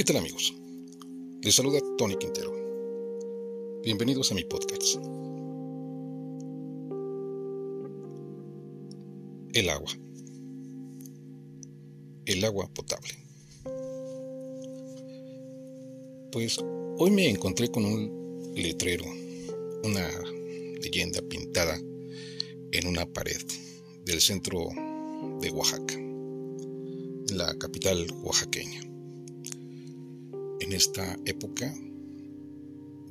¿Qué tal amigos? Les saluda Tony Quintero. Bienvenidos a mi podcast. El agua. El agua potable. Pues hoy me encontré con un letrero, una leyenda pintada en una pared del centro de Oaxaca, la capital oaxaqueña en esta época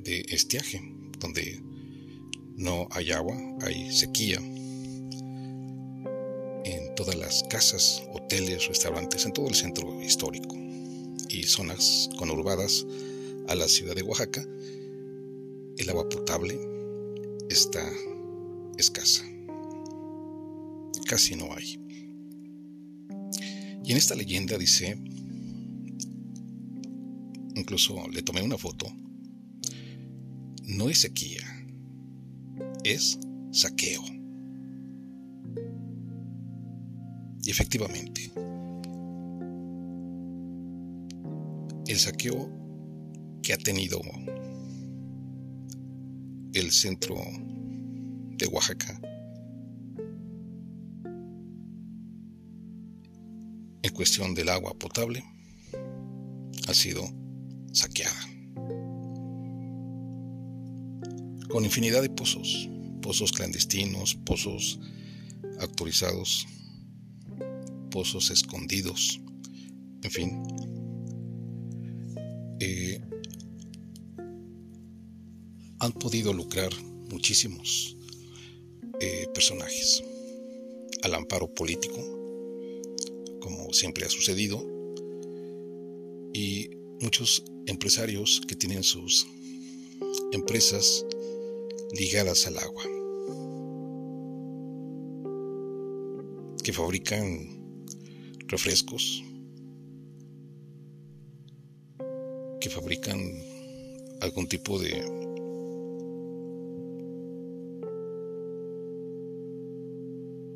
de estiaje, donde no hay agua, hay sequía. En todas las casas, hoteles, restaurantes, en todo el centro histórico y zonas conurbadas a la ciudad de Oaxaca, el agua potable está escasa. Casi no hay. Y en esta leyenda dice incluso le tomé una foto, no es sequía, es saqueo. Y efectivamente, el saqueo que ha tenido el centro de Oaxaca en cuestión del agua potable ha sido saqueada. Con infinidad de pozos, pozos clandestinos, pozos autorizados, pozos escondidos, en fin. Eh, han podido lucrar muchísimos eh, personajes al amparo político, como siempre ha sucedido, y muchos empresarios que tienen sus empresas ligadas al agua, que fabrican refrescos, que fabrican algún tipo de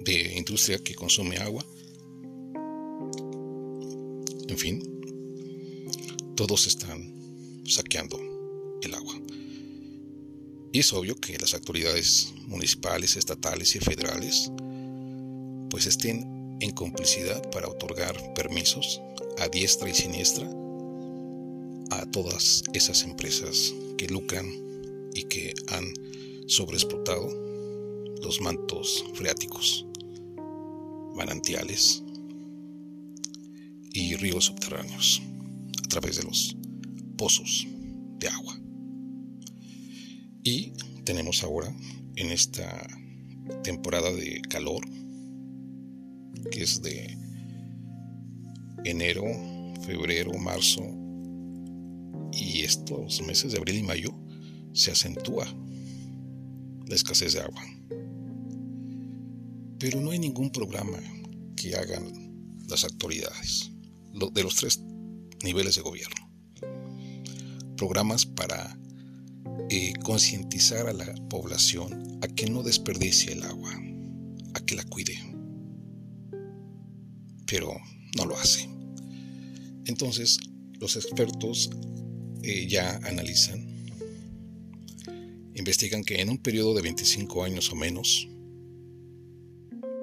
de industria que consume agua. En fin, todos están saqueando el agua. Y es obvio que las autoridades municipales, estatales y federales pues estén en complicidad para otorgar permisos a diestra y siniestra a todas esas empresas que lucran y que han sobreexplotado los mantos freáticos, manantiales y ríos subterráneos través de los pozos de agua. Y tenemos ahora en esta temporada de calor, que es de enero, febrero, marzo y estos meses de abril y mayo, se acentúa la escasez de agua. Pero no hay ningún programa que hagan las autoridades de los tres niveles de gobierno. Programas para eh, concientizar a la población a que no desperdicie el agua, a que la cuide. Pero no lo hace. Entonces, los expertos eh, ya analizan, investigan que en un periodo de 25 años o menos,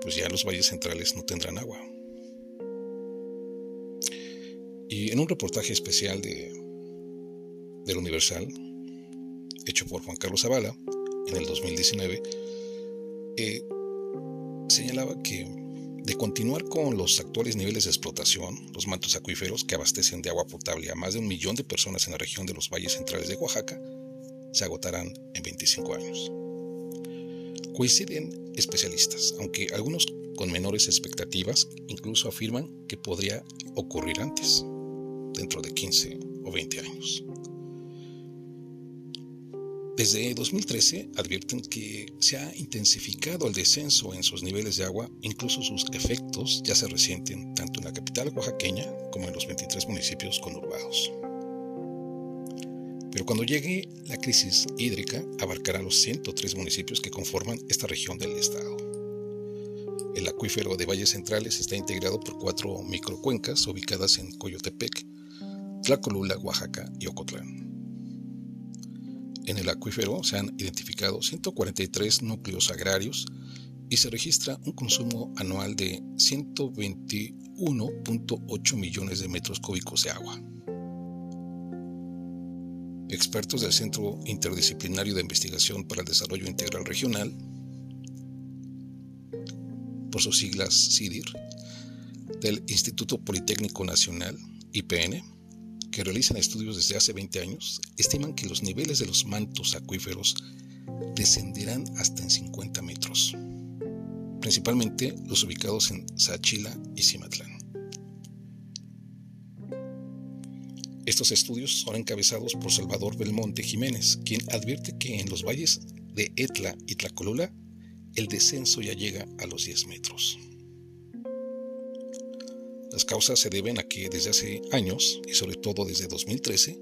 pues ya los valles centrales no tendrán agua. Y en un reportaje especial de, del Universal, hecho por Juan Carlos Zavala en el 2019, eh, señalaba que de continuar con los actuales niveles de explotación, los mantos acuíferos que abastecen de agua potable a más de un millón de personas en la región de los valles centrales de Oaxaca, se agotarán en 25 años. Coinciden especialistas, aunque algunos con menores expectativas incluso afirman que podría ocurrir antes dentro de 15 o 20 años. Desde 2013 advierten que se ha intensificado el descenso en sus niveles de agua, incluso sus efectos ya se resienten tanto en la capital oaxaqueña como en los 23 municipios conurbados. Pero cuando llegue la crisis hídrica, abarcará los 103 municipios que conforman esta región del estado. El acuífero de Valles Centrales está integrado por cuatro microcuencas ubicadas en Coyotepec, Tlacolula, Oaxaca y Ocotlán. En el acuífero se han identificado 143 núcleos agrarios y se registra un consumo anual de 121.8 millones de metros cúbicos de agua. Expertos del Centro Interdisciplinario de Investigación para el Desarrollo Integral Regional, por sus siglas CIDIR, del Instituto Politécnico Nacional, IPN, que realizan estudios desde hace 20 años, estiman que los niveles de los mantos acuíferos descenderán hasta en 50 metros principalmente los ubicados en Sachila y Cimatlán. Estos estudios son encabezados por Salvador Belmonte Jiménez, quien advierte que en los valles de Etla y Tlacolula el descenso ya llega a los 10 metros. Las causas se deben a que desde hace años, y sobre todo desde 2013,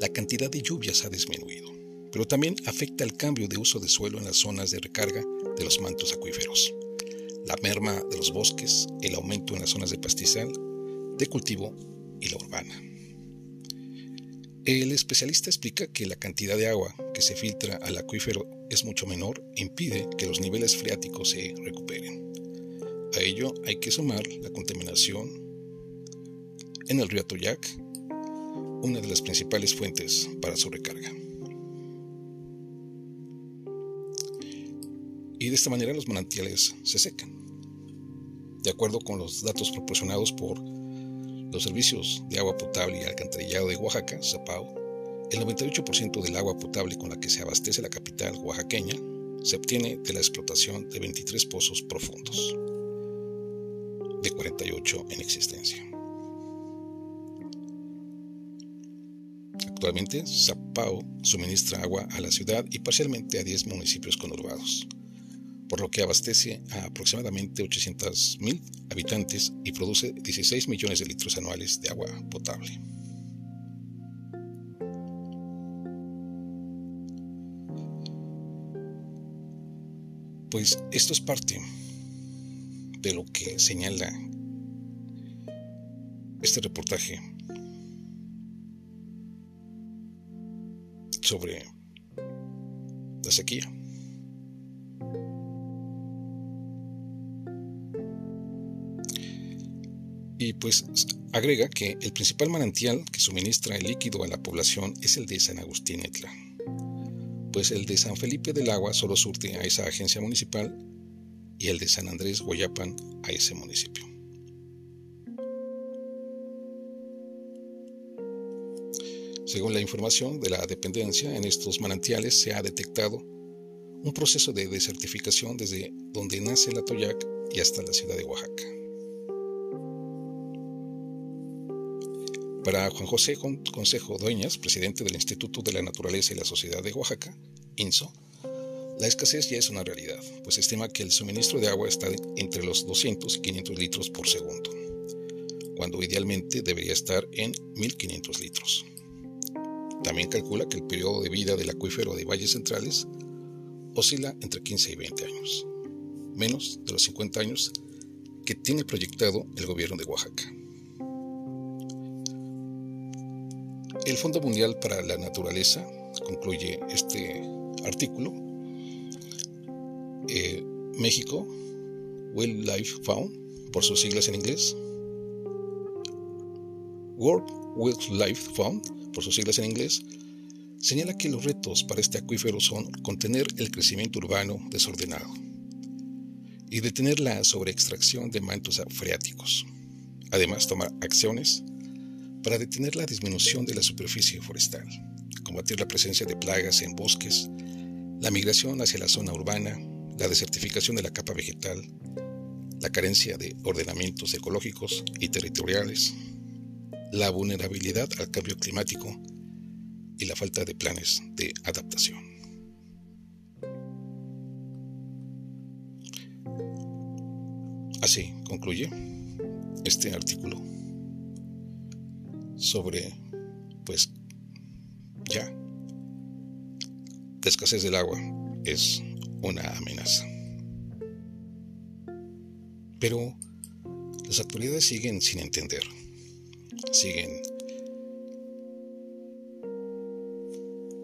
la cantidad de lluvias ha disminuido, pero también afecta el cambio de uso de suelo en las zonas de recarga de los mantos acuíferos la merma de los bosques, el aumento en las zonas de pastizal, de cultivo y la urbana. El especialista explica que la cantidad de agua que se filtra al acuífero es mucho menor e impide que los niveles freáticos se recuperen. A ello hay que sumar la contaminación en el río Atoyac, una de las principales fuentes para su recarga. Y de esta manera los manantiales se secan. De acuerdo con los datos proporcionados por los servicios de agua potable y alcantarillado de Oaxaca, Zapao, el 98% del agua potable con la que se abastece la capital oaxaqueña se obtiene de la explotación de 23 pozos profundos, de 48 en existencia. Actualmente, Zapao suministra agua a la ciudad y parcialmente a 10 municipios conurbados por lo que abastece a aproximadamente 800.000 habitantes y produce 16 millones de litros anuales de agua potable. Pues esto es parte de lo que señala este reportaje sobre la sequía. y pues agrega que el principal manantial que suministra el líquido a la población es el de San Agustín Etla, pues el de San Felipe del Agua solo surte a esa agencia municipal y el de San Andrés Guayapan a ese municipio. Según la información de la dependencia, en estos manantiales se ha detectado un proceso de desertificación desde donde nace el Atoyac y hasta la ciudad de Oaxaca. Para Juan José Consejo Dueñas, presidente del Instituto de la Naturaleza y la Sociedad de Oaxaca, INSO, la escasez ya es una realidad, pues se estima que el suministro de agua está entre los 200 y 500 litros por segundo, cuando idealmente debería estar en 1500 litros. También calcula que el periodo de vida del acuífero de valles centrales oscila entre 15 y 20 años, menos de los 50 años que tiene proyectado el gobierno de Oaxaca. El Fondo Mundial para la Naturaleza concluye este artículo. Eh, México, Wildlife Fund, por sus siglas en inglés. World Wildlife Fund, por sus siglas en inglés, señala que los retos para este acuífero son contener el crecimiento urbano desordenado y detener la sobreextracción de mantos freáticos. Además, tomar acciones para detener la disminución de la superficie forestal, combatir la presencia de plagas en bosques, la migración hacia la zona urbana, la desertificación de la capa vegetal, la carencia de ordenamientos ecológicos y territoriales, la vulnerabilidad al cambio climático y la falta de planes de adaptación. Así concluye este artículo sobre, pues, ya, la escasez del agua es una amenaza. Pero las autoridades siguen sin entender, siguen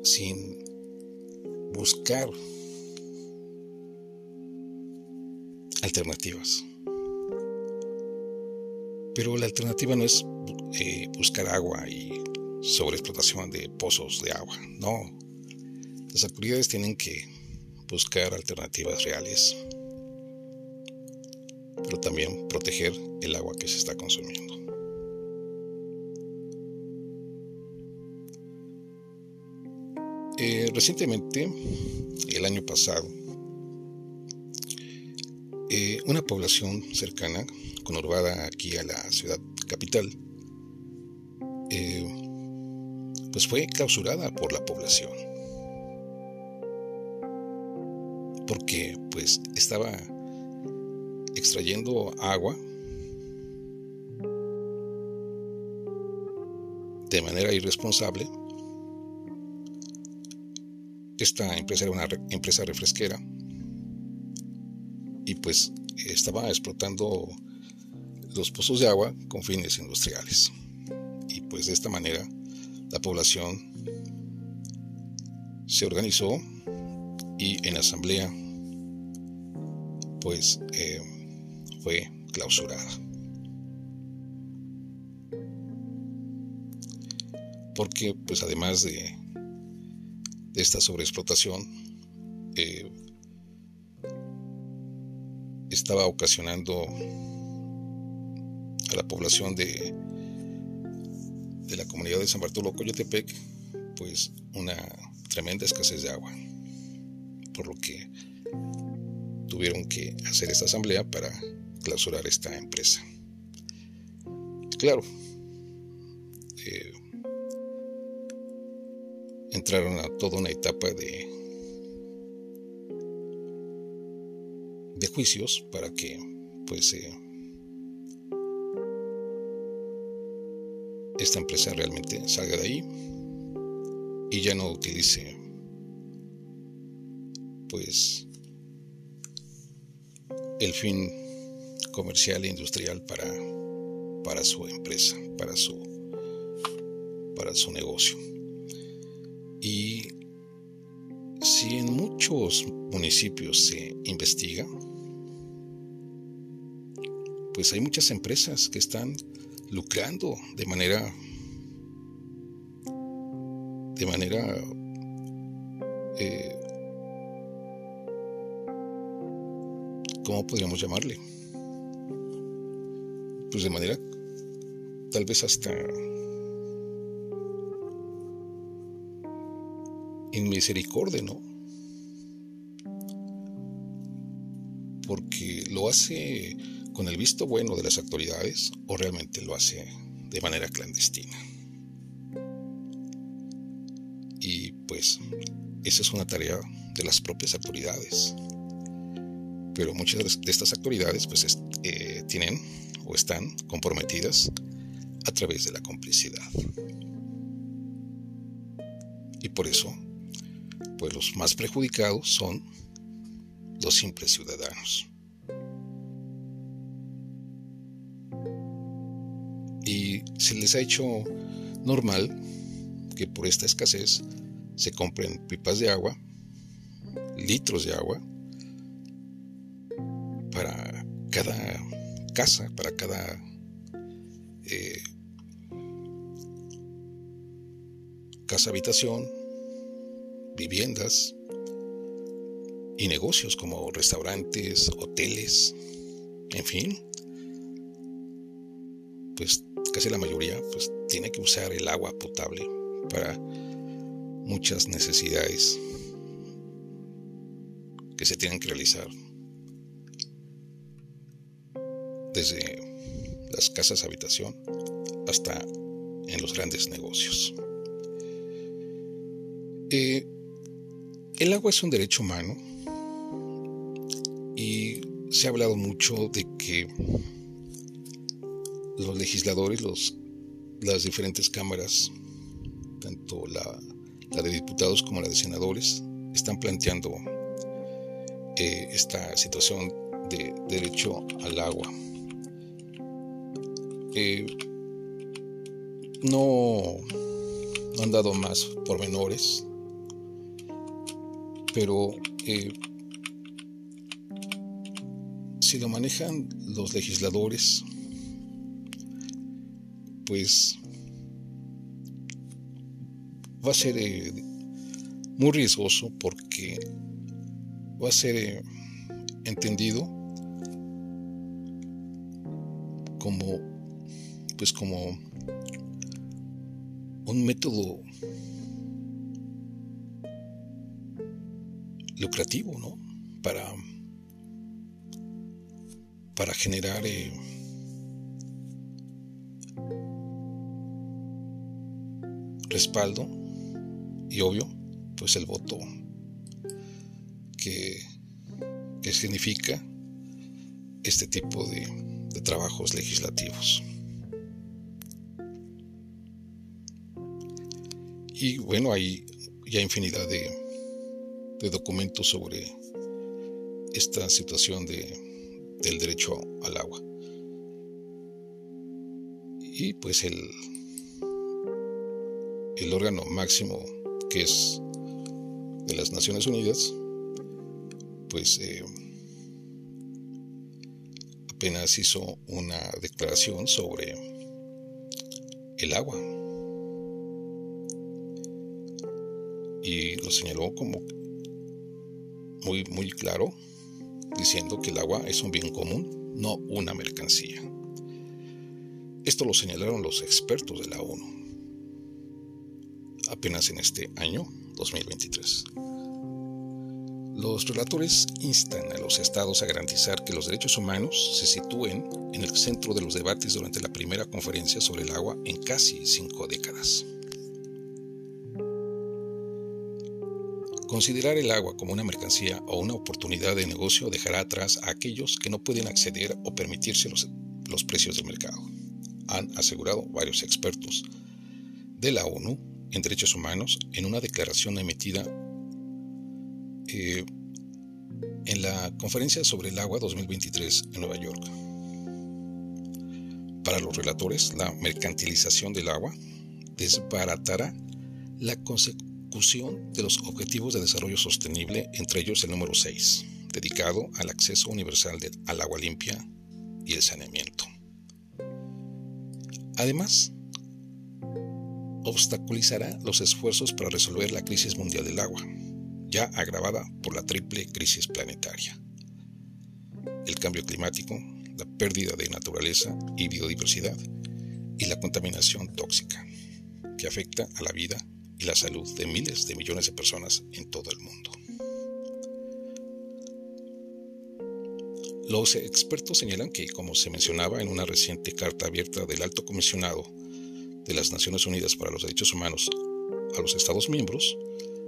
sin buscar alternativas. Pero la alternativa no es eh, buscar agua y sobreexplotación de pozos de agua, no. Las autoridades tienen que buscar alternativas reales, pero también proteger el agua que se está consumiendo. Eh, recientemente, el año pasado, eh, una población cercana, conurbada aquí a la ciudad capital, eh, pues fue clausurada por la población. Porque pues estaba extrayendo agua de manera irresponsable esta empresa era una empresa refresquera y pues estaba explotando los pozos de agua con fines industriales. Y pues de esta manera la población se organizó y en asamblea pues eh, fue clausurada. Porque pues además de esta sobreexplotación eh, estaba ocasionando a la población de, de la comunidad de San Bartolo Coyotepec pues una tremenda escasez de agua por lo que tuvieron que hacer esta asamblea para clausurar esta empresa. Claro eh, entraron a toda una etapa de, de juicios para que pues eh, esta empresa realmente salga de ahí y ya no utilice pues el fin comercial e industrial para, para su empresa, para su, para su negocio. Muchos municipios se investiga, pues hay muchas empresas que están lucrando de manera de manera eh, ¿cómo podríamos llamarle? Pues de manera tal vez hasta en misericordia, ¿no? Lo hace con el visto bueno de las autoridades o realmente lo hace de manera clandestina. Y pues esa es una tarea de las propias autoridades. Pero muchas de estas autoridades pues eh, tienen o están comprometidas a través de la complicidad. Y por eso pues los más perjudicados son los simples ciudadanos. Se les ha hecho normal que por esta escasez se compren pipas de agua, litros de agua, para cada casa, para cada eh, casa habitación, viviendas y negocios como restaurantes, hoteles, en fin, pues casi la mayoría pues tiene que usar el agua potable para muchas necesidades que se tienen que realizar desde las casas habitación hasta en los grandes negocios. Eh, el agua es un derecho humano y se ha hablado mucho de que los legisladores, los, las diferentes cámaras, tanto la, de diputados como la de senadores, están planteando eh, esta situación de derecho al agua. Eh, no, no han dado más pormenores Pero eh, si lo manejan los legisladores, pues va a ser eh, muy riesgoso porque va a ser eh, entendido como pues como un método lucrativo, ¿no? Para para generar eh, respaldo y obvio, pues el voto que, que significa este tipo de, de trabajos legislativos. Y bueno, hay ya infinidad de, de documentos sobre esta situación de, del derecho al agua. Y pues el, el órgano máximo que es de las Naciones Unidas, pues eh, apenas hizo una declaración sobre el agua y lo señaló como muy, muy claro, diciendo que el agua es un bien común, no una mercancía. Esto lo señalaron los expertos de la ONU apenas en este año 2023. Los relatores instan a los estados a garantizar que los derechos humanos se sitúen en el centro de los debates durante la primera conferencia sobre el agua en casi cinco décadas. Considerar el agua como una mercancía o una oportunidad de negocio dejará atrás a aquellos que no pueden acceder o permitirse los, los precios del mercado, han asegurado varios expertos de la ONU en Derechos Humanos en una declaración emitida eh, en la Conferencia sobre el Agua 2023 en Nueva York. Para los relatores, la mercantilización del agua desbaratará la consecución de los Objetivos de Desarrollo Sostenible, entre ellos el número 6, dedicado al acceso universal al agua limpia y el saneamiento. Además, obstaculizará los esfuerzos para resolver la crisis mundial del agua, ya agravada por la triple crisis planetaria. El cambio climático, la pérdida de naturaleza y biodiversidad y la contaminación tóxica, que afecta a la vida y la salud de miles de millones de personas en todo el mundo. Los expertos señalan que, como se mencionaba en una reciente carta abierta del Alto Comisionado de las Naciones Unidas para los Derechos Humanos a los Estados miembros,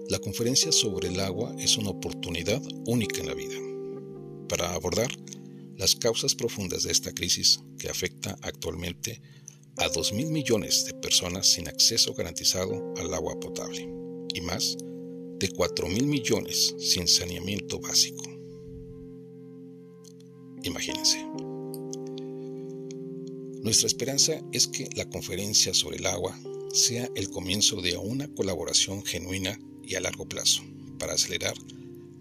la conferencia sobre el agua es una oportunidad única en la vida para abordar las causas profundas de esta crisis que afecta actualmente a 2.000 millones de personas sin acceso garantizado al agua potable y más de 4.000 millones sin saneamiento básico. Imagínense. Nuestra esperanza es que la conferencia sobre el agua sea el comienzo de una colaboración genuina y a largo plazo para acelerar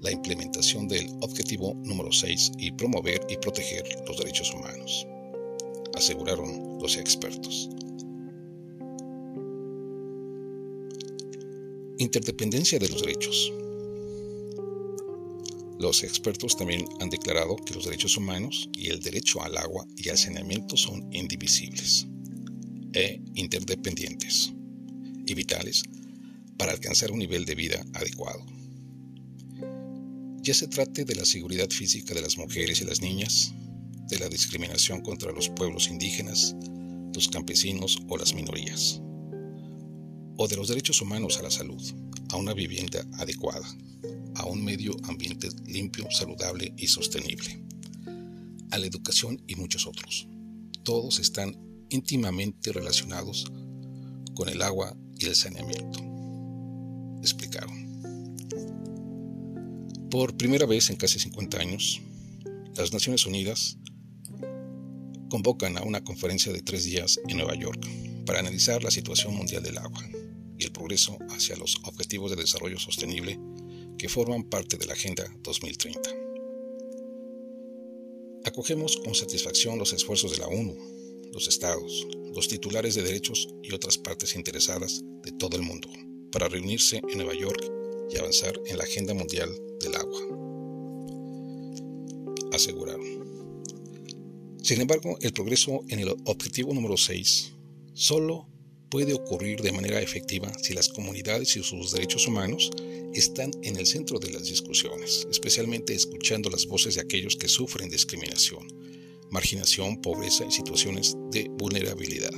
la implementación del objetivo número 6 y promover y proteger los derechos humanos, aseguraron los expertos. Interdependencia de los derechos. Los expertos también han declarado que los derechos humanos y el derecho al agua y al saneamiento son indivisibles e interdependientes y vitales para alcanzar un nivel de vida adecuado. Ya se trate de la seguridad física de las mujeres y las niñas, de la discriminación contra los pueblos indígenas, los campesinos o las minorías, o de los derechos humanos a la salud, a una vivienda adecuada, a un medio ambiente limpio, saludable y sostenible, a la educación y muchos otros. Todos están íntimamente relacionados con el agua y el saneamiento, explicaron. Por primera vez en casi 50 años, las Naciones Unidas convocan a una conferencia de tres días en Nueva York para analizar la situación mundial del agua el progreso hacia los objetivos de desarrollo sostenible que forman parte de la Agenda 2030. Acogemos con satisfacción los esfuerzos de la ONU, los estados, los titulares de derechos y otras partes interesadas de todo el mundo para reunirse en Nueva York y avanzar en la Agenda Mundial del Agua. Aseguraron. Sin embargo, el progreso en el objetivo número 6 solo puede ocurrir de manera efectiva si las comunidades y sus derechos humanos están en el centro de las discusiones, especialmente escuchando las voces de aquellos que sufren discriminación, marginación, pobreza y situaciones de vulnerabilidad.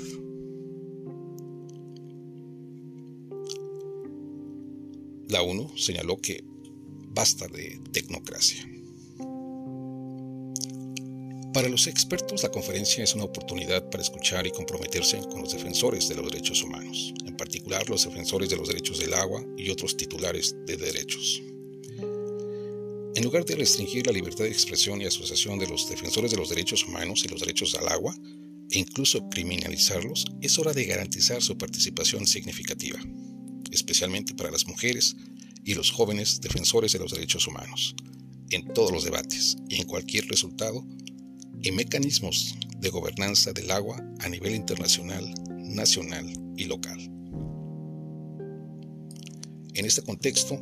La ONU señaló que basta de tecnocracia. Para los expertos, la conferencia es una oportunidad para escuchar y comprometerse con los defensores de los derechos humanos, en particular los defensores de los derechos del agua y otros titulares de derechos. En lugar de restringir la libertad de expresión y asociación de los defensores de los derechos humanos y los derechos al agua, e incluso criminalizarlos, es hora de garantizar su participación significativa, especialmente para las mujeres y los jóvenes defensores de los derechos humanos, en todos los debates y en cualquier resultado y mecanismos de gobernanza del agua a nivel internacional, nacional y local. En este contexto,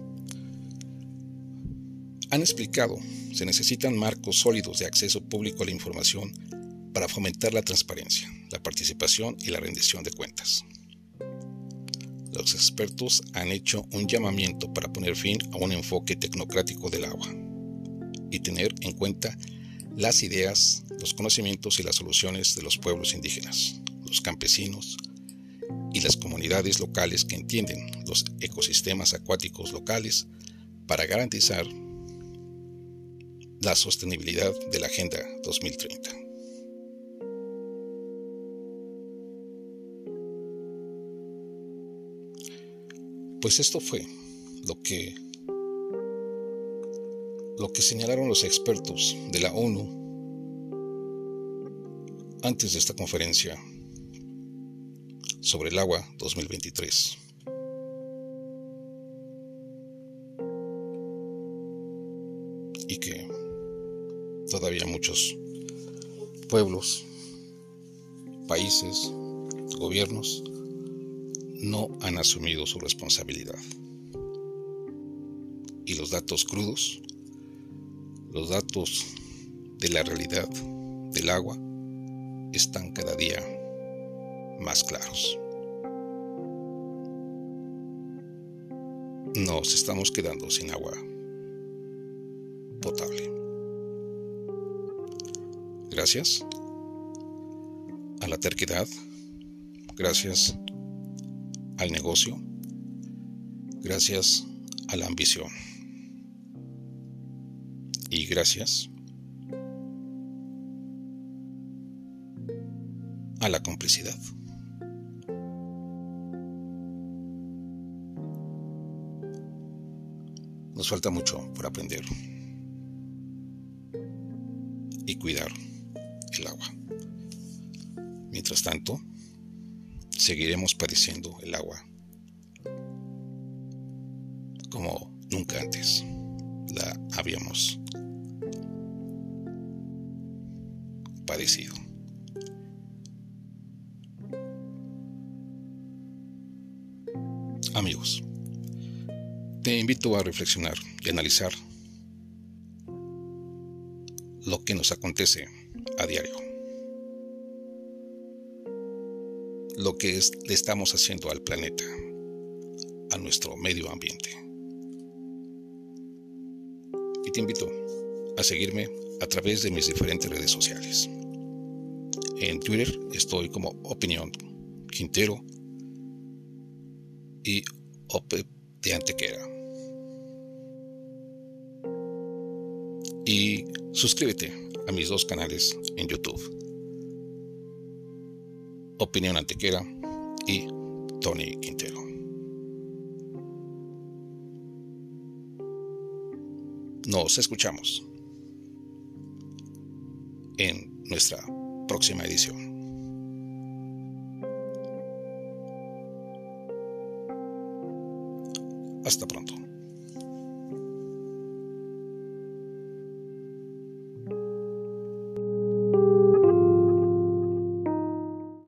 han explicado, se necesitan marcos sólidos de acceso público a la información para fomentar la transparencia, la participación y la rendición de cuentas. Los expertos han hecho un llamamiento para poner fin a un enfoque tecnocrático del agua y tener en cuenta las ideas, los conocimientos y las soluciones de los pueblos indígenas, los campesinos y las comunidades locales que entienden los ecosistemas acuáticos locales para garantizar la sostenibilidad de la Agenda 2030. Pues esto fue lo que lo que señalaron los expertos de la ONU antes de esta conferencia sobre el agua 2023. Y que todavía muchos pueblos, países, gobiernos no han asumido su responsabilidad. Y los datos crudos los datos de la realidad del agua están cada día más claros. Nos estamos quedando sin agua potable. Gracias a la terquedad, gracias al negocio, gracias a la ambición y gracias Nos falta mucho por aprender y cuidar el agua. Mientras tanto, seguiremos padeciendo el agua como nunca antes la habíamos padecido. Amigos, te invito a reflexionar y analizar lo que nos acontece a diario, lo que le estamos haciendo al planeta, a nuestro medio ambiente. Y te invito a seguirme a través de mis diferentes redes sociales. En Twitter estoy como Opinión Quintero y Ope de Antequera. Y suscríbete a mis dos canales en YouTube. Opinión Antequera y Tony Quintero. Nos escuchamos en nuestra próxima edición. Hasta pronto.